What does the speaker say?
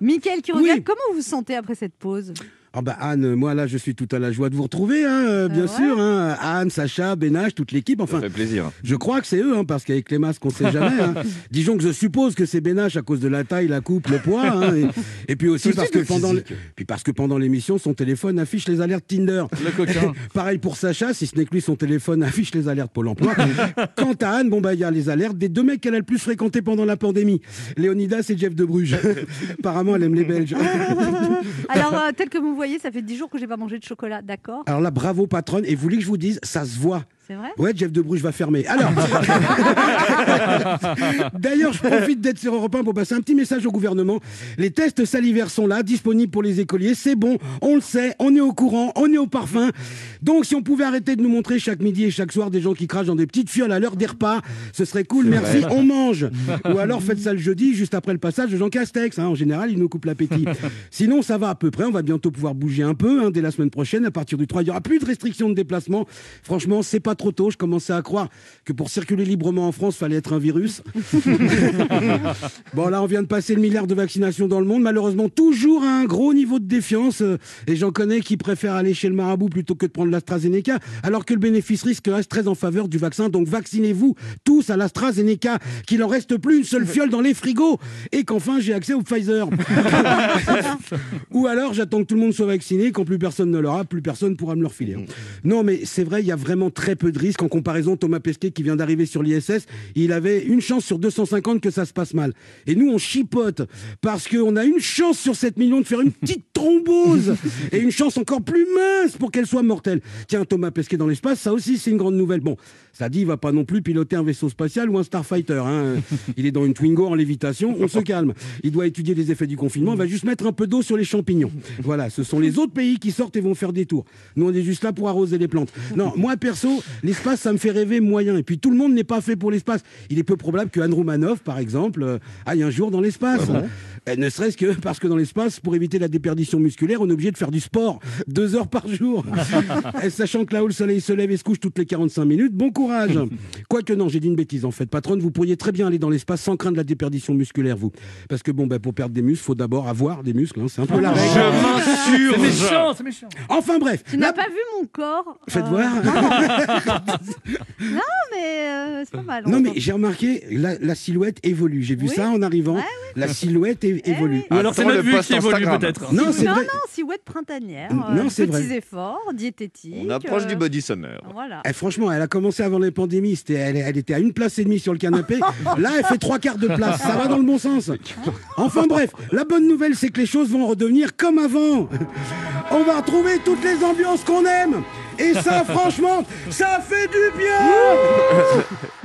Mickaël qui regarde, Oui. comment vous vous sentez après cette pause? Ah bah Anne, moi là, je suis tout à la joie de vous retrouver, hein, euh, bien ouais sûr. Hein. Anne, Sacha, Bénage, toute l'équipe. Enfin, Ça fait plaisir. je crois que c'est eux, hein, parce qu'avec les masques, on sait jamais. Hein. Disons que je suppose que c'est Bénache à cause de la taille, la coupe, le poids. hein, et, et puis aussi Tout parce que, pendant le- puis parce que pendant l'émission, son téléphone affiche les alertes Tinder. Le coquin. Pareil pour Sacha, si ce n'est que lui, son téléphone affiche les alertes Pôle emploi. Quant à Anne, bon bah il y a les alertes des deux mecs qu'elle a le plus fréquenté pendant la pandémie, Léonidas et Jeff de Bruges. Apparemment, elle aime les Belges. Alors, euh, tel que vous voyez, ça fait 10 jours que j'ai pas mangé de chocolat, d'accord? Alors là, bravo patronne. Et vous voulez que je vous dise, ça se voit. C'est vrai Ouais, Jeff de Bruges va fermer. Alors, d'ailleurs, je profite d'être sur Europe 1 pour passer un petit message au gouvernement. Les tests salivaires sont là, disponibles pour les écoliers. C'est bon, on le sait, on est au courant, on est au parfum. Donc, si on pouvait arrêter de nous montrer chaque midi et chaque soir des gens qui crachent dans des petites fioles à l'heure des repas, ce serait cool. Merci, on mange. Ou alors faites ça le jeudi, juste après le passage de Jean Castex. hein. En général, il nous coupe l'appétit. Sinon, ça va à peu près. On va bientôt pouvoir bouger un peu. hein, dès la semaine prochaine, à partir du 3, il n'y aura plus de restrictions de déplacement. Franchement, c'est pas trop tôt. Je commençais à croire que pour circuler librement en France, fallait être un virus. bon, là, on vient de passer le milliard de vaccinations dans le monde. Malheureusement, toujours à un gros niveau de défiance. Euh, Et j'en connais qui préfèrent aller chez le marabout plutôt que de prendre l'AstraZeneca, alors que le bénéfice-risque reste très en faveur du vaccin. Donc, vaccinez-vous tous à l'AstraZeneca, qu'il en reste plus une seule fiole dans les frigos. Et qu'enfin, j'ai accès au Pfizer. Ou alors, j'attends que tout le monde soit vacciné. Quand plus personne ne l'aura, plus personne pourra me le refiler. Non, mais c'est vrai, il y a vraiment très peu de risques. En comparaison, Thomas Pesquet, qui vient d'arriver sur l'ISS, il avait une chance sur 250 que ça se passe mal. Et nous, on chipote parce qu'on a une chance sur 7 millions de faire une petite thrombose et une chance encore plus mince pour qu'elle soit mortelle. Tiens, Thomas Pesquet dans l'espace, ça aussi, c'est une grande nouvelle. Bon, ça dit, il va pas non plus piloter un vaisseau spatial ou un Starfighter. hein. Il est dans une Twingo en lévitation. On se calme. Il doit étudier les effets du confinement. Il va juste mettre un peu d'eau sur les champignons. Voilà, ce sont les autres pays qui sortent et vont faire des tours. Nous, on est juste là pour arroser les plantes. Non, moi, perso, l'espace, ça me fait rêver moyen. Et puis, tout le monde n'est pas fait pour l'espace. Il est peu probable que Anne Romanoff, par exemple, euh, aille un jour dans l'espace. Euh, ne serait-ce que parce que dans l'espace, pour éviter la déperdition musculaire, on est obligé de faire du sport deux heures par jour. Et Sachant que là où le soleil se lève et se couche toutes les 45 minutes, bon courage. Quoique non, j'ai dit une bêtise en fait. Patronne, vous pourriez très bien aller dans l'espace sans craindre la déperdition musculaire, vous. Parce que bon, ben, pour perdre des muscles, faut d'abord avoir des muscles. hein. C'est un peu la règle. C'est méchant, c'est méchant. Enfin bref, Tu n'as pas vu mon corps faites euh, voir. Non, mais euh, c'est pas mal. Non, on mais j'ai remarqué, la, la silhouette évolue. J'ai vu Oui. ça en arrivant. Ouais, La silhouette é- Eh évolue. oui. Alors c'est notre le vue qui évolue Instagram. peut-être. Non, c'est non, vrai. non, silhouette printanière. Non, euh, c'est petits vrai. efforts, diététiques. On approche euh, du body summer. Voilà. Eh, franchement, elle a commencé avant les pandémies. C'était, elle, elle était à une place et demie sur le canapé. Là, elle fait trois quarts de place. Ça va dans le bon sens. Enfin bref, la bonne nouvelle, c'est que les choses vont redevenir comme avant. On va retrouver toutes les ambiances qu'on aime. Et ça, franchement, ça fait du bien.